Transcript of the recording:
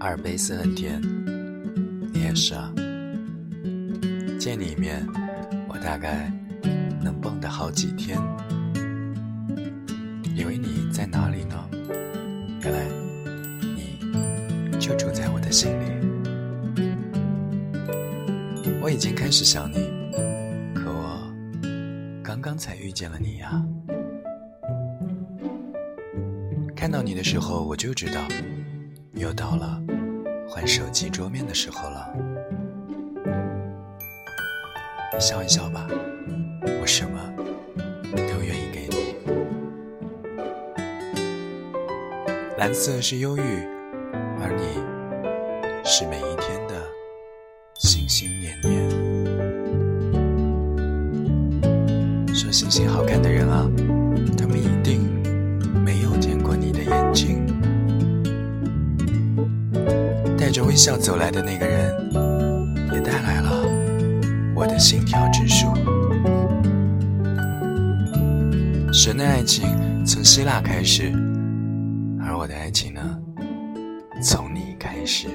阿尔卑斯很甜，你也是啊。见你一面，我大概能蹦跶好几天。以为你在哪里呢？原来你就住在我的心里。我已经开始想你，可我刚刚才遇见了你呀。看到你的时候，我就知道，又到了换手机桌面的时候了。你笑一笑吧，我什么都愿意给你。蓝色是忧郁，而你是每一天的心心念念。说星星好看的人啊，他们一定带着微笑走来的那个人，也带来了我的心跳指数。神的爱情从希腊开始，而我的爱情呢，从你开始。